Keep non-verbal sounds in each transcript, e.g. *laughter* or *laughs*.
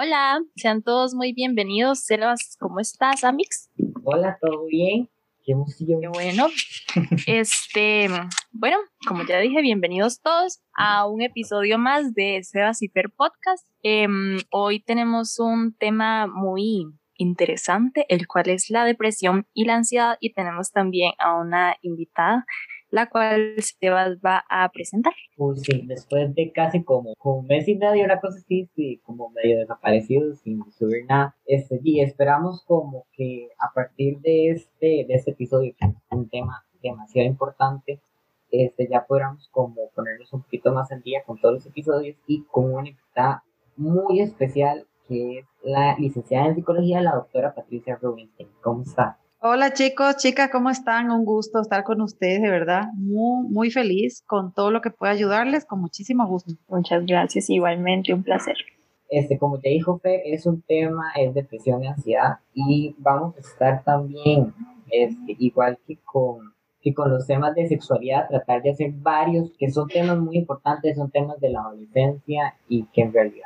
Hola, sean todos muy bienvenidos. Selvas, ¿cómo estás, Amix? Hola, ¿todo bien? Qué emoción. Qué bueno. *laughs* Este, bueno, como ya dije, bienvenidos todos a un episodio más de Sebas y Fer Podcast. Em, hoy tenemos un tema muy interesante, el cual es la depresión y la ansiedad, y tenemos también a una invitada la cual Sebas va a presentar. Pues sí, después de casi como, como un mes y medio, una cosa así, sí, como medio desaparecido, sin subir nada, este, y esperamos como que a partir de este, de este episodio, que es un tema demasiado importante, este, ya podamos como ponernos un poquito más en día con todos los episodios y con una invitada muy especial que es la licenciada en psicología, la doctora Patricia Rubinstein. ¿Cómo está? Hola chicos, chicas, ¿cómo están? Un gusto estar con ustedes, de verdad. Muy, muy feliz con todo lo que pueda ayudarles, con muchísimo gusto. Muchas gracias, igualmente, un placer. Este, como te dijo Fe, es un tema, es depresión y ansiedad, y vamos a estar también, este, igual que con, que con los temas de sexualidad, tratar de hacer varios, que son temas muy importantes, son temas de la adolescencia y que en realidad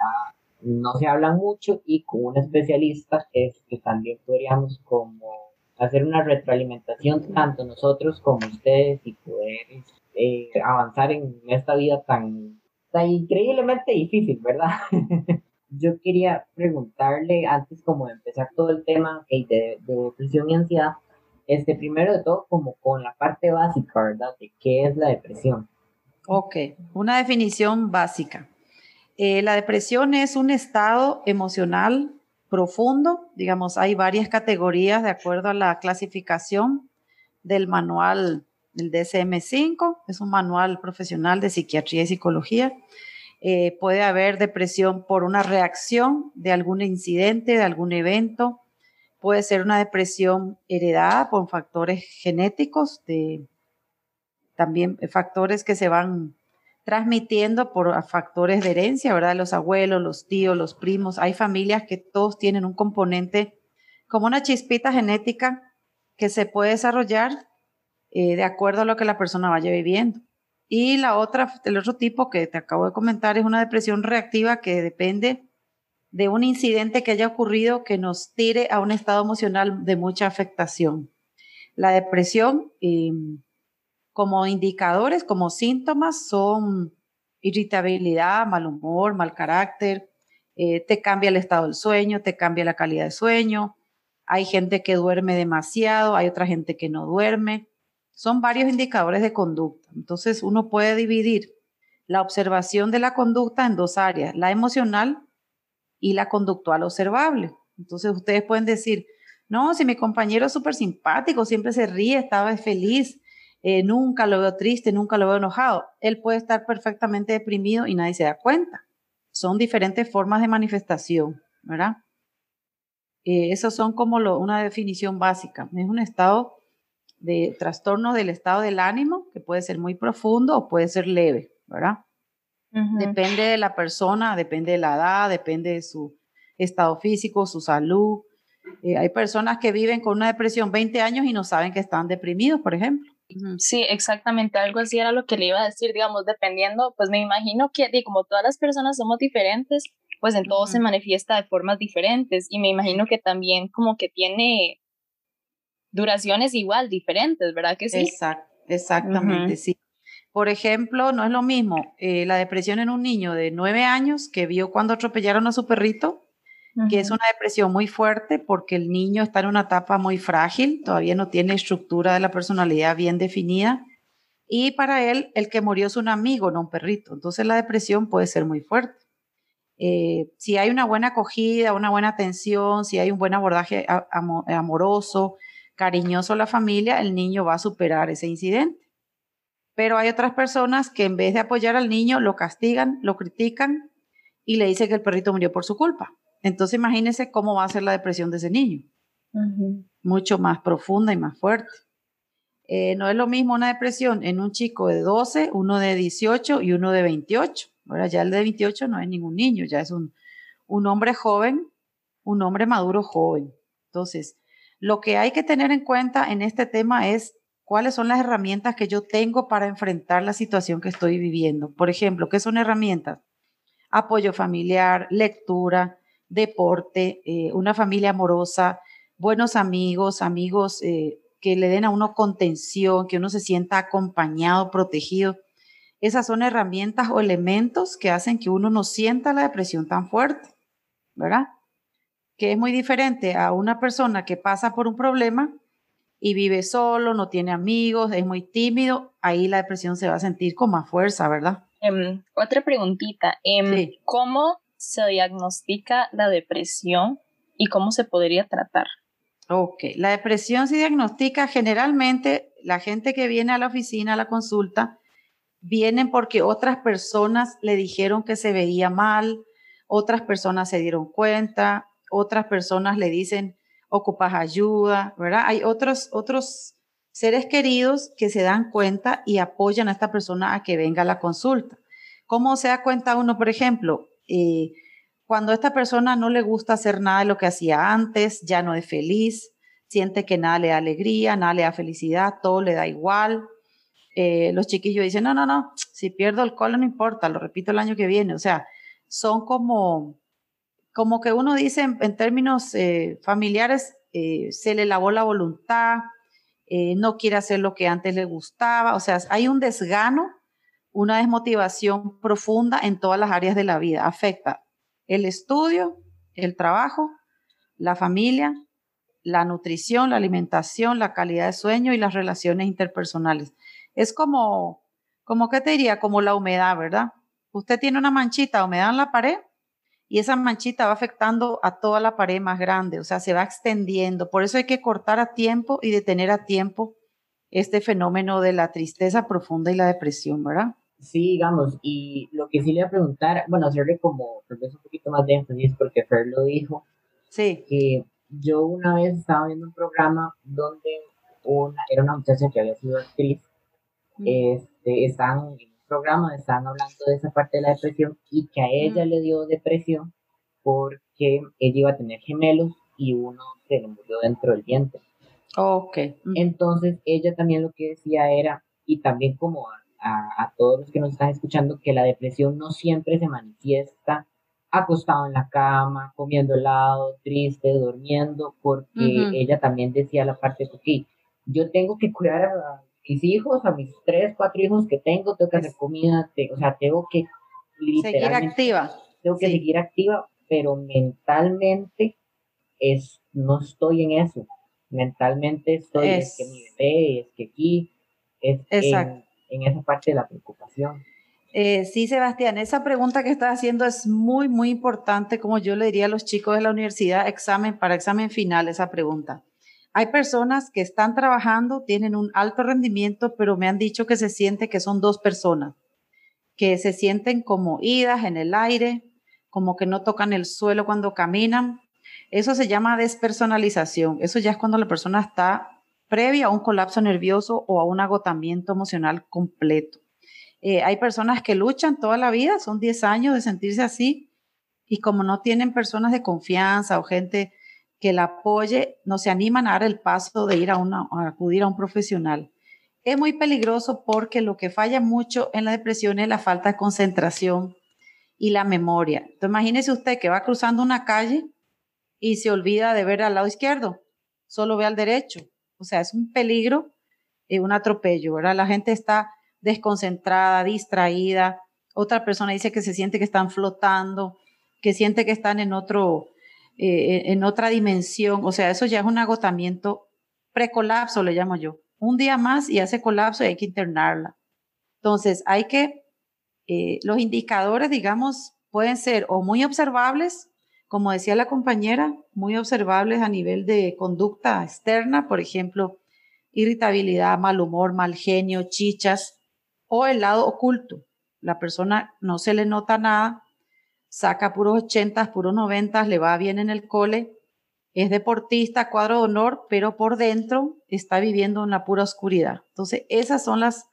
no se hablan mucho, y con un especialista es que también podríamos como hacer una retroalimentación tanto nosotros como ustedes y poder eh, avanzar en esta vida tan, tan increíblemente difícil, ¿verdad? *laughs* Yo quería preguntarle antes como de empezar todo el tema de, depresión y ansiedad, este primero de todo como con la parte básica, ¿verdad? De qué es la depresión. Ok, una definición básica. Eh, la depresión es un estado emocional profundo. Digamos, hay varias categorías de acuerdo a la clasificación del manual del DSM-5. Es un manual profesional de psiquiatría y psicología. Eh, puede haber depresión por una reacción de algún incidente, de algún evento. Puede ser una depresión heredada por factores genéticos, de, también factores que se van transmitiendo por factores de herencia, ¿verdad? Los abuelos, los tíos, los primos. Hay familias que todos tienen un componente como una chispita genética que se puede desarrollar eh, de acuerdo a lo que la persona vaya viviendo. Y la otra, el otro tipo que te acabo de comentar es una depresión reactiva que depende de un incidente que haya ocurrido que nos tire a un estado emocional de mucha afectación. La depresión em, como indicadores, como síntomas, son irritabilidad, mal humor, mal carácter, eh, te cambia el estado del sueño, te cambia la calidad de sueño. Hay gente que duerme demasiado, hay otra gente que no duerme. Son varios indicadores de conducta. Entonces uno puede dividir la observación de la conducta en dos áreas, la emocional y la conductual observable. Entonces ustedes pueden decir, no, si mi compañero es súper simpático, siempre se ríe, estaba feliz, eh, nunca lo veo triste, nunca lo veo enojado. Él puede estar perfectamente deprimido y nadie se da cuenta. Son diferentes formas de manifestación, ¿verdad? Eh, esos son como una definición básica. Es un estado de trastorno del estado del ánimo que puede ser muy profundo o puede ser leve, ¿verdad? Depende de la persona, depende de la edad, depende de su estado físico, su salud. Eh, hay personas que viven con una depresión 20 años y no saben que están deprimidos, por ejemplo. Sí, exactamente, algo así era lo que le iba a decir, digamos, dependiendo, pues me imagino que como todas las personas somos diferentes, pues en todo se manifiesta de formas diferentes y me imagino que también como que tiene duraciones igual diferentes, ¿verdad que sí? exactamente, sí. Por ejemplo, no es lo mismo eh, la depresión en un niño de nueve años que vio cuando atropellaron a su perrito que es una depresión muy fuerte porque el niño está en una etapa muy frágil, todavía no tiene estructura de la personalidad bien definida. Y para él, el que murió es un amigo, no un perrito. Entonces la depresión puede ser muy fuerte. Eh, si hay una buena acogida, una buena atención, si hay un buen abordaje amoroso, cariñoso a la familia, el niño va a superar ese incidente. Pero hay otras personas que en vez de apoyar al niño, lo castigan, lo critican y le dicen que el perrito murió por su culpa. Entonces imagínense cómo va a ser la depresión de ese niño. Mucho más profunda y más fuerte. Eh, no es lo mismo una depresión en un chico de 12, uno de 18 y uno de 28. Ahora ya el de 28 no es ningún niño, ya es un, un hombre joven, un hombre maduro joven. Entonces, lo que hay que tener en cuenta en este tema es cuáles son las herramientas que yo tengo para enfrentar la situación que estoy viviendo. Por ejemplo, ¿qué son herramientas? Apoyo familiar, lectura, deporte, eh, una familia amorosa, buenos amigos, amigos eh, que le den a uno contención, que uno se sienta acompañado, protegido. Esas son herramientas o elementos que hacen que uno no sienta la depresión tan fuerte, ¿verdad? Que es muy diferente a una persona que pasa por un problema y vive solo, no tiene amigos, es muy tímido, ahí la depresión se va a sentir con más fuerza, ¿verdad? Em, otra preguntita, em, ¿cómo se diagnostica la depresión y cómo se podría tratar? Ok, la depresión se diagnostica generalmente, la gente que viene a la oficina, a la consulta, vienen porque otras personas le dijeron que se veía mal, otras personas se dieron cuenta, otras personas le dicen, ocupas ayuda, ¿verdad? Hay otros, otros seres queridos que se dan cuenta y apoyan a esta persona a que venga a la consulta. ¿Cómo se da cuenta uno, por ejemplo? Eh, cuando a esta persona no le gusta hacer nada de lo que hacía antes, ya no es feliz, siente que nada le da alegría, nada le da felicidad, todo le da igual. Eh, los chiquillos dicen, no, no, no, si pierdo el colo no importa, lo repito el año que viene. O sea, son como como que uno dice en, términos eh, familiares, eh, se le lavó la voluntad, no quiere hacer lo que antes le gustaba, o sea, hay un desgano, una desmotivación profunda en todas las áreas de la vida, afecta el estudio, el trabajo, la familia, la nutrición, la alimentación, la calidad de sueño y las relaciones interpersonales. Es como, como, ¿qué te diría? Como la humedad, ¿verdad? Usted tiene una manchita de humedad en la pared, y esa manchita va afectando a toda la pared más grande, o sea, se va extendiendo. Por eso hay que cortar a tiempo y detener a tiempo este fenómeno de la tristeza profunda y la depresión, ¿verdad? Sí, digamos, y lo que sí le voy a preguntar, bueno, hacerle como tal vez un poquito más de énfasis porque Fer lo dijo, sí. que yo una vez estaba viendo un programa donde una, era una muchacha que había sido actriz, mm. este, estaban programa estaban hablando de esa parte de la depresión y que a ella le dio depresión porque ella iba a tener gemelos y uno se le murió dentro del diente. Ok. Entonces ella también lo que decía era, y también como a, a, todos los que nos están escuchando, que la depresión no siempre se manifiesta acostado en la cama, comiendo helado, triste, durmiendo, porque ella también decía la parte de, que yo tengo que cuidar a, mis hijos, a mis tres, cuatro hijos que tengo, tengo que hacer comida, o sea, tengo que seguir activa. Tengo que seguir activa, pero mentalmente es, no estoy en eso. Mentalmente estoy, es, que mi bebé, es que aquí, es en, en, esa parte de la preocupación. Eh, sí, Sebastián, esa pregunta que estás haciendo es muy, muy importante, como yo le diría a los chicos de la universidad, examen para examen final, esa pregunta. Hay personas que están trabajando, tienen un alto rendimiento, pero me han dicho que se siente que son dos personas, que se sienten como idas en el aire, como que no tocan el suelo cuando caminan. Eso se llama despersonalización. Eso ya es cuando la persona está previa a un colapso nervioso o a un agotamiento emocional completo. Eh, hay personas que luchan toda la vida, son 10 años de sentirse así, y como no tienen personas de confianza o gente que la apoye, no se animan a dar el paso de ir a, una, acudir a un profesional. Es muy peligroso porque lo que falla mucho en la depresión es la falta de concentración y la memoria. Entonces, imagínese usted que va cruzando una calle y se olvida de ver al lado izquierdo, solo ve al derecho. O sea, es un peligro, y un atropello, ¿verdad? La gente está desconcentrada, distraída. Otra persona dice que se siente que están flotando, que siente que están en otro, eh, en otra dimensión, o sea, eso ya es un agotamiento precolapso, le llamo yo. Un día más y hace colapso y hay que internarla. Entonces, hay que, eh, los indicadores, digamos, pueden ser o muy observables, como decía la compañera, muy observables a nivel de conducta externa, por ejemplo, irritabilidad, mal humor, mal genio, chichas, o el lado oculto. La persona no se le nota nada, saca puros ochentas, puros noventas, le va bien en el cole, es deportista, cuadro de honor, pero por dentro está viviendo en la pura oscuridad. Entonces, esas son las,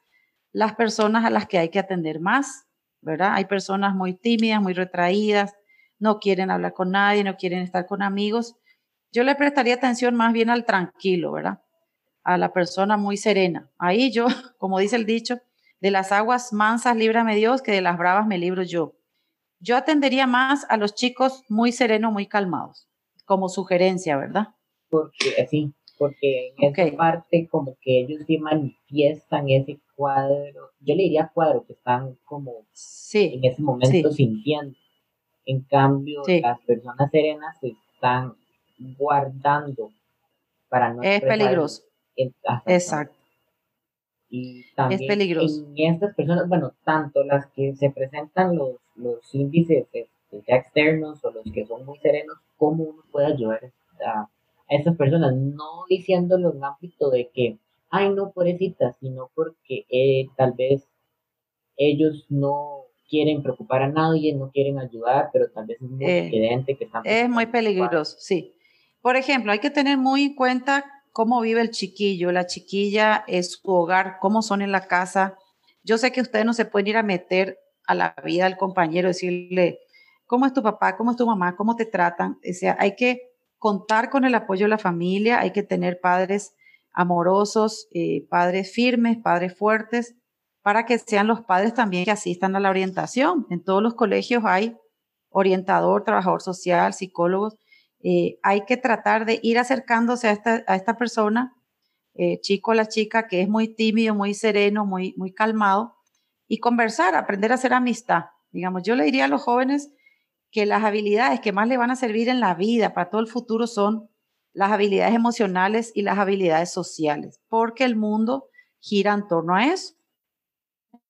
las personas a las que hay que atender más, ¿verdad? Hay personas muy tímidas, muy retraídas, no quieren hablar con nadie, no quieren estar con amigos. Yo le prestaría atención más bien al tranquilo, ¿verdad? A la persona muy serena. Ahí yo, *laughs* como dice el dicho, de las aguas mansas líbrame Dios, que de las bravas me libro yo. Yo atendería más a los chicos muy serenos, muy calmados, como sugerencia, ¿verdad? Porque sí, porque en esa parte como que ellos sí manifiestan ese cuadro, yo le diría cuadro, que están como en ese momento sintiendo. En cambio, las personas serenas se están guardando para no... Es peligroso. Exacto. Y también es peligroso. en estas personas, bueno, tanto las que se presentan los, los índices este, ya externos o los que son muy serenos, cómo uno puede ayudar a, a estas personas, no diciéndolo en ámbito de que, ay, no, pobrecita, sino porque eh, tal vez ellos no quieren preocupar a nadie, no quieren ayudar, pero tal vez es muy eh, evidente que están... Es muy peligroso, sí. Por ejemplo, hay que tener muy en cuenta cómo vive el chiquillo, la chiquilla es su hogar, cómo son en la casa. Yo sé que ustedes no se pueden ir a meter a la vida del compañero, decirle, ¿cómo es tu papá? ¿Cómo es tu mamá? ¿Cómo te tratan? O sea, hay que contar con el apoyo de la familia, hay que tener padres amorosos, eh, padres firmes, padres fuertes, para que sean los padres también que asistan a la orientación. En todos los colegios hay orientador, trabajador social, psicólogos, eh, hay que tratar de ir acercándose a esta, a esta persona, eh, chico o la chica, que es muy tímido, muy sereno, muy, muy calmado, y conversar, aprender a hacer amistad. Digamos, yo le diría a los jóvenes que las habilidades que más le van a servir en la vida para todo el futuro son las habilidades emocionales y las habilidades sociales, porque el mundo gira en torno a eso.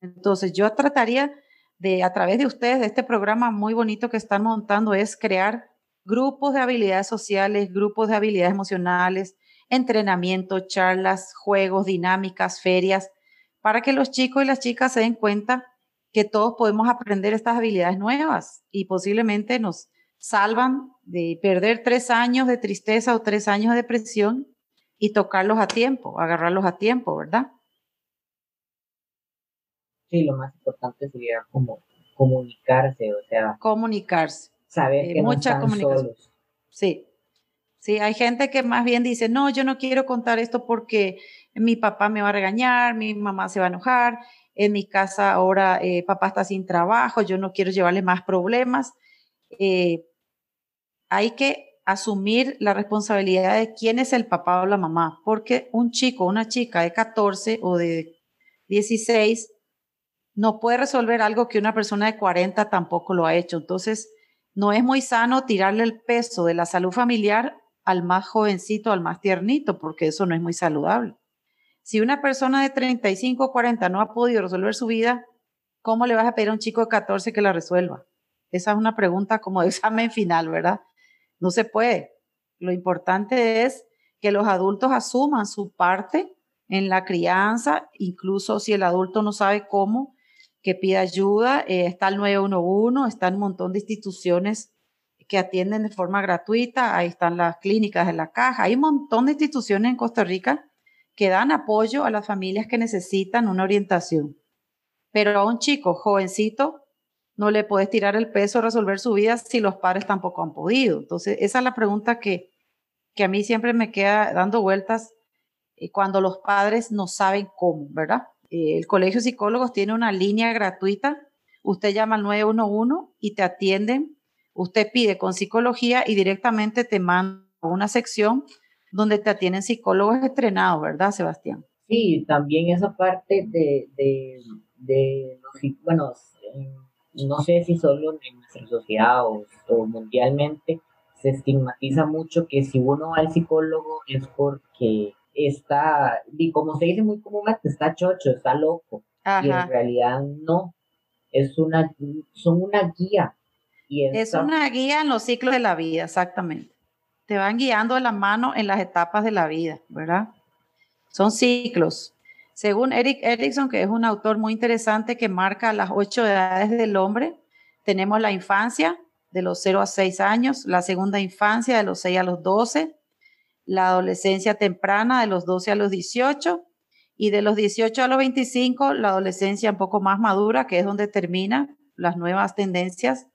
Entonces, yo trataría de, a través de ustedes, de este programa muy bonito que están montando, es crear grupos de habilidades sociales, grupos de habilidades emocionales, entrenamiento, charlas, juegos, dinámicas, ferias, para que los chicos y las chicas se den cuenta que todos podemos aprender estas habilidades nuevas y posiblemente nos salvan de perder tres años de tristeza o tres años de depresión y tocarlos a tiempo, agarrarlos a tiempo, ¿verdad? Sí, lo más importante sería como comunicarse, o sea. Comunicarse saber eh, que mucha no comunicación. Sí. Sí, hay gente que más bien dice, no, yo no quiero contar esto porque mi papá me va a regañar, mi mamá se va a enojar, en mi casa ahora eh, papá está sin trabajo, yo no quiero llevarle más problemas. Eh, hay que asumir la responsabilidad de quién es el papá o la mamá, porque un chico una chica de 14 o de 16 no puede resolver algo que una persona de 40 tampoco lo ha hecho. Entonces, no es muy sano tirarle el peso de la salud familiar al más jovencito, al más tiernito, porque eso no es muy saludable. Si una persona de 35 o 40 no ha podido resolver su vida, ¿cómo le vas a pedir a un chico de 14 que la resuelva? Esa es una pregunta como de *laughs* examen final, ¿verdad? No se puede. Lo importante es que los adultos asuman su parte en la crianza, incluso si el adulto no sabe cómo, que pide ayuda. Eh, está el 911, están un montón de instituciones que atienden de forma gratuita. Ahí están las clínicas de la caja. Hay un montón de instituciones en Costa Rica que dan apoyo a las familias que necesitan una orientación. Pero a un chico jovencito no le puedes tirar el peso resolver su vida si los padres tampoco han podido. Entonces, esa es la pregunta que, que a mí siempre me queda dando vueltas eh, cuando los padres no saben cómo, ¿verdad? Eh, el Colegio de Psicólogos tiene una línea gratuita. Usted llama al 911 y te atienden. Usted pide con psicología y directamente te manda una sección donde te atienden psicólogos entrenados, ¿verdad, Sebastián? Sí, también esa parte de, de, de bueno, no sé si solo en nuestra sociedad o, o mundialmente se estigmatiza mucho que si uno va al psicólogo es porque está, y como se dice muy comúnmente, está chocho, está loco. Y en realidad no. Es una, son una guía. Y es una guía en los ciclos de la vida, exactamente. Te van guiando de la mano en las etapas de la vida, ¿verdad? Son ciclos. Según Eric Erickson, que es un autor muy interesante que marca las ocho edades del hombre, tenemos la infancia de los 0 a 6 años, la segunda infancia de los 6 a los 12, la adolescencia temprana de los 12 a los 18 y de los 18 a los 25 la adolescencia un poco más madura, que es donde terminan las nuevas tendencias,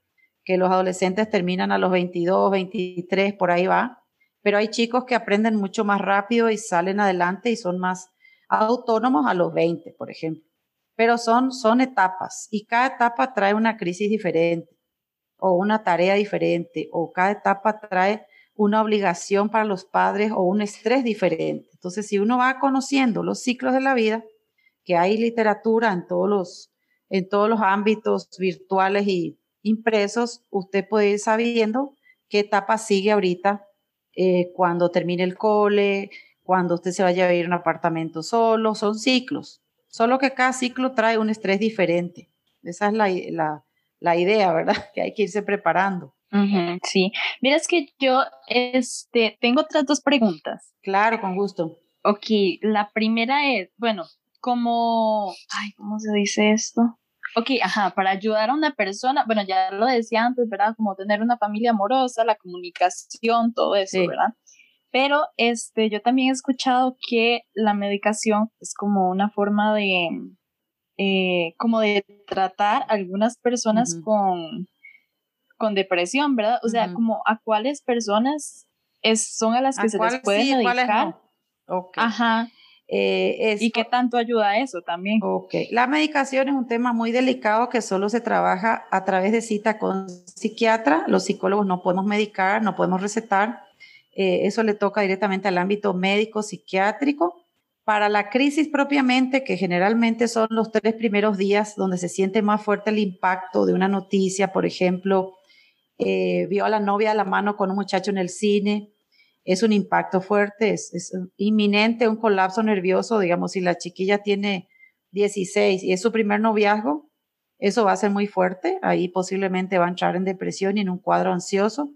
que los adolescentes terminan a los 22, 23, por ahí va. Pero hay chicos que aprenden mucho más rápido y salen adelante y son más autónomos a los 20, por ejemplo. Pero son, son etapas y cada etapa trae una crisis diferente. o una tarea diferente o cada etapa trae una obligación para los padres o un estrés diferente. Entonces, si uno va conociendo los ciclos de la vida, que hay literatura en todos los, en todos los ámbitos virtuales y impresos, usted puede ir sabiendo qué etapa sigue ahorita eh, cuando termine el cole, cuando usted se vaya a vivir en un apartamento solo, son ciclos. Solo que cada ciclo trae un estrés diferente. Esa es la, la, la idea, ¿verdad? *laughs* Que hay que irse preparando. Sí, mira, es que yo este, tengo otras dos preguntas. Claro, con gusto. Ok, la primera es, bueno, como, ay, ¿cómo se dice esto? Ok, ajá, para ayudar a una persona, bueno, ya lo decía antes, ¿verdad? Como tener una familia amorosa, la comunicación, todo eso, ¿verdad? Pero este, yo también he escuchado que la medicación es como una forma de, eh, como de tratar a algunas personas con, con depresión, ¿verdad? O sea, como a cuáles personas es, son a las que se les puede medicar. Ajá. Eh, ¿Y qué tanto ayuda eso también? Ok, la medicación es un tema muy delicado que solo se trabaja a través de cita con psiquiatra. Los psicólogos no podemos medicar, no podemos recetar. Eh, eso le toca directamente al ámbito médico psiquiátrico. Para la crisis propiamente, que generalmente son los tres primeros días donde se siente más fuerte el impacto de una noticia, por ejemplo, eh, vio a la novia a la mano con un muchacho en el cine, es un impacto fuerte, es, inminente un colapso nervioso, digamos, si la chiquilla tiene 16 y es su primer noviazgo, eso va a ser muy fuerte, ahí posiblemente va a entrar en depresión y en un cuadro ansioso.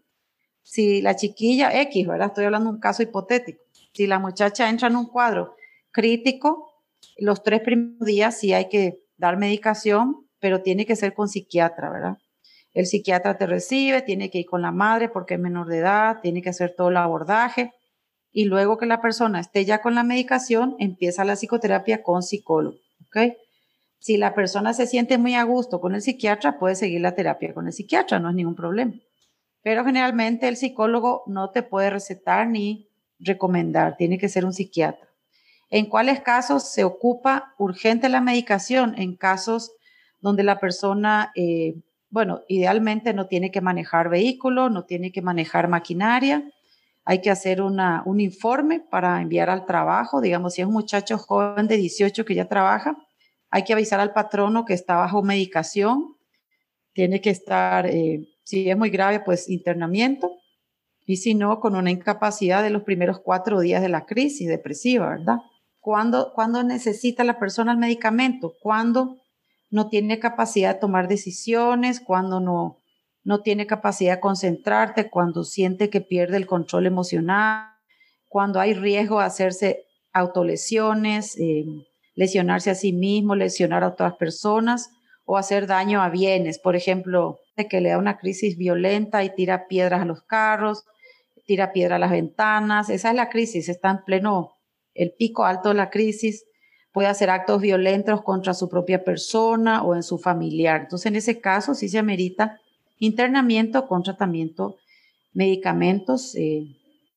Si la chiquilla X, ¿verdad? Estoy hablando de un caso hipotético. Si la muchacha entra en un cuadro crítico, los tres primeros días sí hay que dar medicación, pero tiene que ser con psiquiatra, ¿verdad? El psiquiatra te recibe, tiene que ir con la madre porque es menor de edad, tiene que hacer todo el abordaje y luego que la persona esté ya con la medicación, empieza la psicoterapia con psicólogo, ¿ok? Si la persona se siente muy a gusto con el psiquiatra, puede seguir la terapia con el psiquiatra, no es ningún problema. Pero generalmente el psicólogo no te puede recetar ni recomendar, tiene que ser un psiquiatra. ¿En cuáles casos se ocupa urgente la medicación? En casos donde la persona eh, bueno, idealmente no tiene que manejar vehículo, no tiene que manejar maquinaria. Hay que hacer una, un informe para enviar al trabajo. Digamos, si es un muchacho joven de 18 que ya trabaja, hay que avisar al patrono que está bajo medicación. Tiene que estar, eh, si es muy grave, pues internamiento. Y si no, con una incapacidad de los primeros cuatro días de la crisis depresiva, ¿verdad? ¿Cuándo, ¿cuándo necesita la persona el medicamento? ¿Cuándo no tiene capacidad de tomar decisiones, cuando no, no tiene capacidad de concentrarte, cuando siente que pierde el control emocional, cuando hay riesgo de hacerse autolesiones, eh, lesionarse a sí mismo, lesionar a otras personas o hacer daño a bienes. Por ejemplo, de que le da una crisis violenta y tira piedras a los carros, tira piedra a las ventanas. Esa es la crisis, está en pleno, el pico alto de la crisis puede hacer actos violentos contra su propia persona o en su familiar. Entonces, en ese caso, sí se amerita internamiento con tratamiento, medicamentos eh,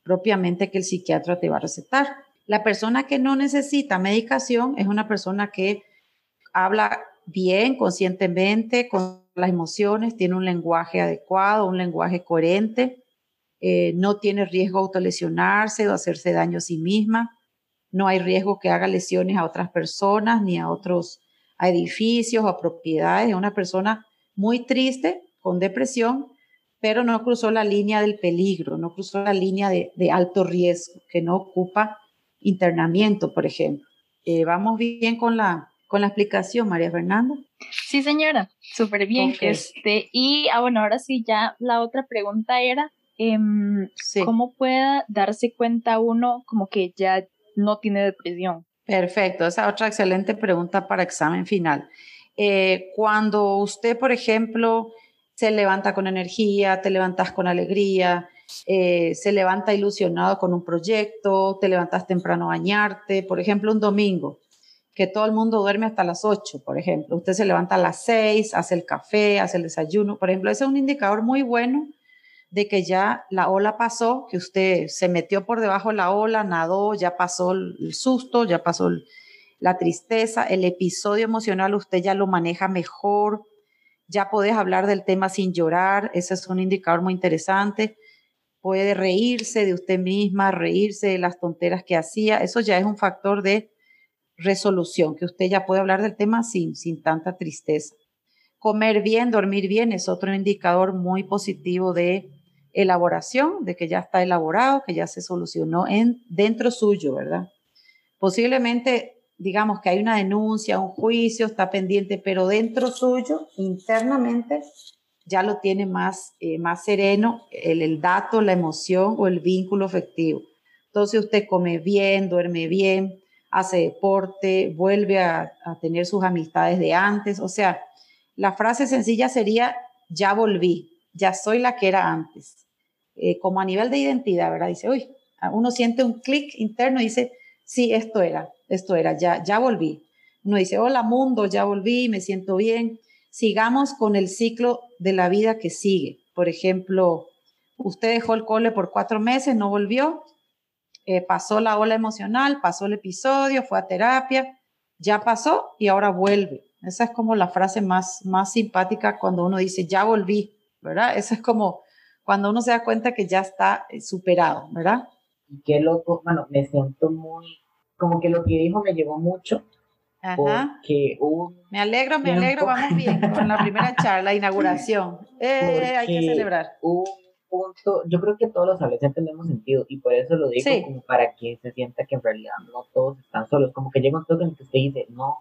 propiamente que el psiquiatra te va a recetar. La persona que no necesita medicación es una persona que habla bien, conscientemente, con las emociones, tiene un lenguaje adecuado, un lenguaje coherente, eh, no tiene riesgo de autolesionarse o hacerse daño a sí misma no hay riesgo que haga lesiones a otras personas ni a otros edificios o a propiedades. Es una persona muy triste, con depresión, pero no cruzó la línea del peligro, no cruzó la línea de, alto riesgo, que no ocupa internamiento, por ejemplo. Eh, ¿Vamos bien con la, con la explicación, María Fernanda? Sí, señora, súper bien. Este, y ah, bueno, ahora sí, ya la otra pregunta era, em, ¿cómo puede darse cuenta uno como que ya no tiene depresión? Perfecto, esa otra excelente pregunta para examen final. Eh, cuando usted, por ejemplo, se levanta con energía, te levantas con alegría, eh, se levanta ilusionado con un proyecto, te levantas temprano a bañarte, por ejemplo, un domingo, que todo el mundo duerme hasta las 8, por ejemplo, usted se levanta a las 6, hace el café, hace el desayuno, por ejemplo, ese es un indicador muy bueno de que ya la ola pasó, que usted se metió por debajo de la ola, nadó, ya pasó el susto, ya pasó la tristeza, el episodio emocional usted ya lo maneja mejor, ya puedes hablar del tema sin llorar, ese es un indicador muy interesante. Puede reírse de usted misma, reírse de las tonteras que hacía, eso ya es un factor de resolución, que usted ya puede hablar del tema sin, sin tanta tristeza. Comer bien, dormir bien es otro indicador muy positivo de elaboración, de que ya está elaborado, que ya se solucionó en, dentro suyo, ¿verdad? Posiblemente digamos que hay una denuncia, un juicio, está pendiente, pero dentro suyo, internamente, ya lo tiene más, eh, más sereno el, el, dato, la emoción o el vínculo afectivo. Entonces usted come bien, duerme bien, hace deporte, vuelve a, a tener sus amistades de antes. O sea, la frase sencilla sería, ya volví, ya soy la que era antes. Eh, como a nivel de identidad, ¿verdad? Dice, uy, uno siente un clic interno y dice, sí, esto era, esto era, ya, ya volví. Uno dice, hola mundo, ya volví, me siento bien. Sigamos con el ciclo de la vida que sigue. Por ejemplo, usted dejó el cole por cuatro meses, no volvió, eh, pasó la ola emocional, pasó el episodio, fue a terapia, ya pasó y ahora vuelve. Esa es como la frase más, más simpática cuando uno dice, ya volví, ¿verdad? Esa es como cuando uno se da cuenta que ya está eh, superado, ¿verdad? Y qué loco, bueno, me siento muy como que lo que dijo me llegó mucho. Ajá. Porque un me alegro, me alegro, vamos bien *laughs* con la primera charla, inauguración. Eh, hay que celebrar. Un punto, yo creo que todos los adolescentes tenemos sentido y por eso lo digo como para que se sienta que en realidad no todos están solos, como que llega un toque en que usted dice, no,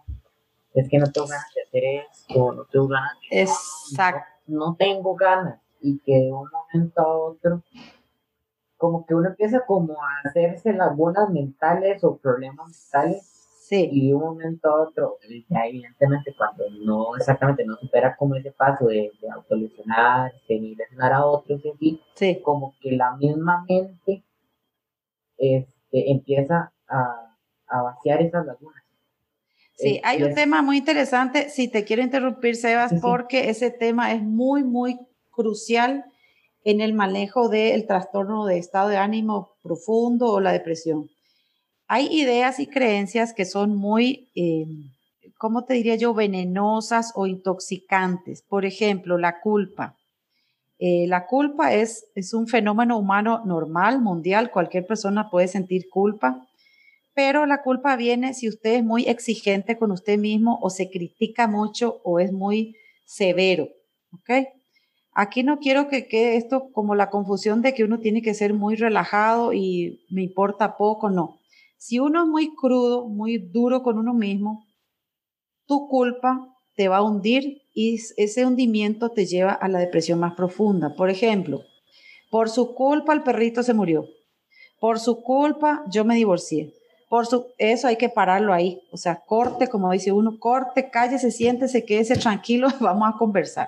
es que no tengo ganas de hacer esto, no tengo ganas de Exacto. No, tengo ganas y que de un momento a otro como que uno empieza como a hacerse lagunas mentales o problemas mentales sí. y de un momento a otro, ya evidentemente cuando no exactamente no supera como ese paso de, de autolesionarse ni lesionar a otros y sí. como que la misma mente este, empieza a, a vaciar esas lagunas. Sí, hay un tema muy interesante, si te quiero interrumpir, Sebas, sí, sí. porque ese tema es muy, muy crucial en el manejo del trastorno de estado de ánimo profundo o la depresión. Hay ideas y creencias que son muy, eh, ¿cómo te diría yo?, venenosas o intoxicantes. Por ejemplo, la culpa. Eh, la culpa es, es un fenómeno humano normal, mundial, cualquier persona puede sentir culpa, pero la culpa viene si usted es muy exigente con usted mismo o se critica mucho o es muy severo, ¿ok? Aquí no quiero que quede esto como la confusión de que uno tiene que ser muy relajado y me importa poco, no. Si uno es muy crudo, muy duro con uno mismo, tu culpa te va a hundir y ese hundimiento te lleva a la depresión más profunda. Por ejemplo, por su culpa el perrito se murió. Por su culpa yo me divorcié. Por su, eso hay que pararlo ahí. O sea, corte, como dice uno, corte, cállese, siéntese, quédese tranquilo, *laughs* vamos a conversar.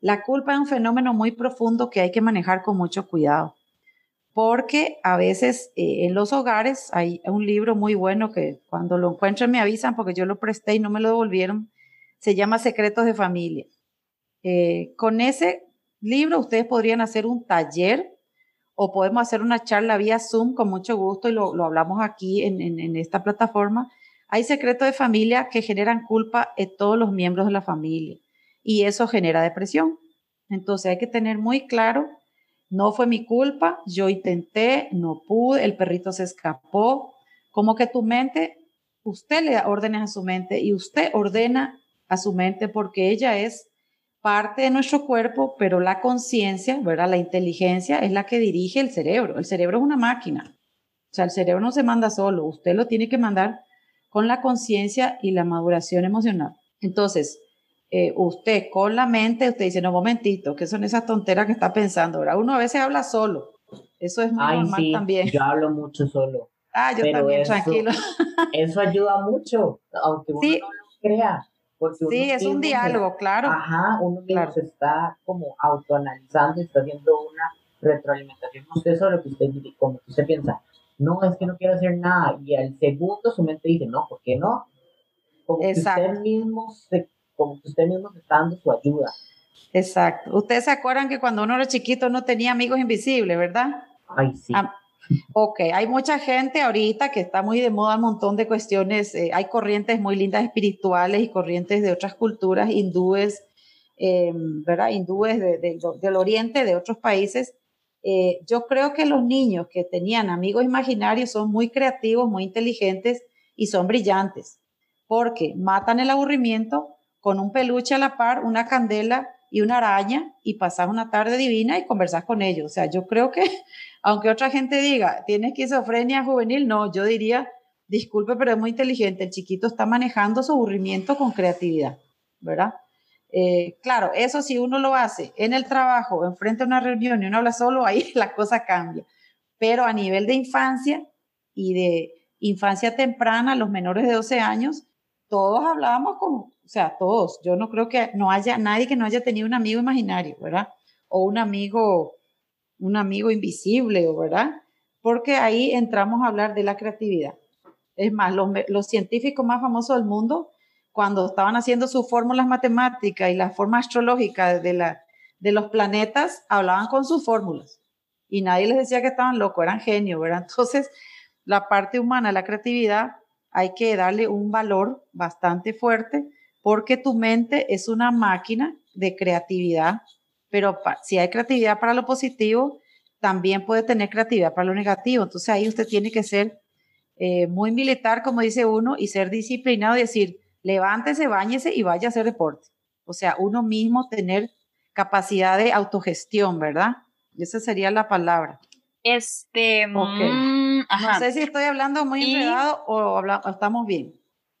La culpa es un fenómeno muy profundo que hay que manejar con mucho cuidado, porque a veces eh, en los hogares hay un libro muy bueno que cuando lo encuentren me avisan porque yo lo presté y no me lo devolvieron, se llama Secretos de Familia. Eh, con ese libro ustedes podrían hacer un taller o podemos hacer una charla vía Zoom con mucho gusto y lo, lo hablamos aquí en, en, en esta plataforma. Hay secretos de familia que generan culpa en todos los miembros de la familia y eso genera depresión. Entonces hay que tener muy claro, no fue mi culpa, yo intenté, no pude, el perrito se escapó, como que tu mente, usted le da órdenes a su mente y usted ordena a su mente porque ella es parte de nuestro cuerpo, pero la conciencia, ¿verdad? La inteligencia es la que dirige el cerebro. El cerebro es una máquina. O sea, el cerebro no se manda solo, usted lo tiene que mandar con la conciencia y la maduración emocional. Entonces, eh, usted con la mente, usted dice, no, momentito, ¿qué son esas tonteras que está pensando? Ahora, uno a veces habla solo. Eso es muy Ay, normal sí, también. Yo hablo mucho solo. Ah, yo también, eso, tranquilo. *laughs* Eso ayuda mucho, aunque uno Sí. no lo crea. Porque uno Sí, es un se- diálogo, claro. Ajá, uno mismo Claro. se está como autoanalizando y está haciendo una retroalimentación con usted sobre lo que usted, como que usted piensa, no, es que no quiero hacer nada. Y al segundo su mente dice, no, ¿por qué no? Como Exacto. que usted mismo se, como que usted mismo se está dando su ayuda. Exacto. Ustedes se acuerdan que cuando uno era chiquito no tenía amigos invisibles, ¿verdad? Ay, sí. Ok, hay mucha gente ahorita que está muy de moda un montón de cuestiones. eh, hay corrientes muy lindas espirituales y corrientes de otras culturas hindúes, em, ¿verdad? Hindúes del oriente, de otros países. Eh, yo creo que los niños que tenían amigos imaginarios son muy creativos, muy inteligentes y son brillantes, porque matan el aburrimiento con un peluche a la par, una candela y una araña y pasas una tarde divina y conversas con ellos. O sea, yo creo que, aunque otra gente diga, tiene esquizofrenia juvenil, no, yo diría, disculpe, pero es muy inteligente, el chiquito está manejando su aburrimiento con creatividad, ¿verdad? Eh, claro, eso si uno lo hace en el trabajo, enfrente a una reunión y uno habla solo, ahí *laughs* la cosa cambia. Pero a nivel de infancia y de infancia temprana, los menores de 12 años, todos hablábamos como, o sea, todos. Yo no creo que no haya nadie que no haya tenido un amigo imaginario, ¿verdad? O un amigo, un amigo invisible, ¿verdad? Porque ahí entramos a hablar de la creatividad. Es más, los, científicos más famosos del mundo, cuando estaban haciendo sus fórmulas matemáticas y la forma astrológica de, de los planetas, hablaban con sus fórmulas. Y nadie les decía que estaban locos, eran genios, ¿verdad? *laughs* Entonces, la parte humana, la creatividad, hay que darle un valor bastante fuerte porque tu mente es una máquina de creatividad, pero si hay creatividad para lo positivo, también puede tener creatividad para lo negativo. Entonces ahí usted tiene que ser eh, muy militar, como dice uno, y ser disciplinado y decir, levántese, bañese y vaya a hacer deporte. O sea, uno mismo tener capacidad de autogestión, ¿verdad? Esa sería la palabra. Este, mm, no sé si estoy hablando muy enredado o estamos bien.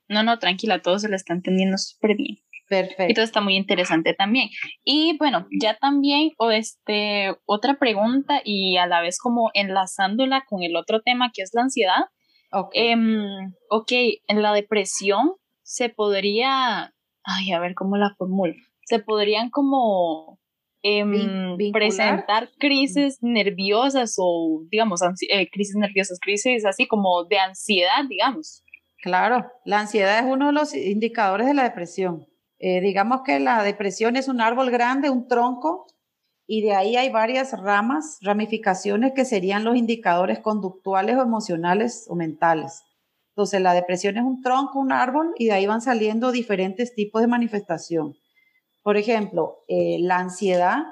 No, no, tranquila, todo se lo está entendiendo súper bien. Perfecto. Y todo está muy interesante también. Y bueno, ya también, o este, otra pregunta y a la vez como enlazándola con el otro tema que es la ansiedad. Ok. Em, ok, en la depresión se podría, ay, a ver cómo la formulo. Se podrían como em, presentar crisis nerviosas o, digamos, eh, crisis nerviosas, crisis así como de ansiedad, digamos. Claro, la ansiedad es uno de los indicadores de la depresión. Eh, digamos que la depresión es un árbol grande, un tronco, y de ahí hay varias ramas, ramificaciones que serían los indicadores conductuales o emocionales o mentales. Entonces, la depresión es un tronco, un árbol, y de ahí van saliendo diferentes tipos de manifestación. Por ejemplo, eh, la ansiedad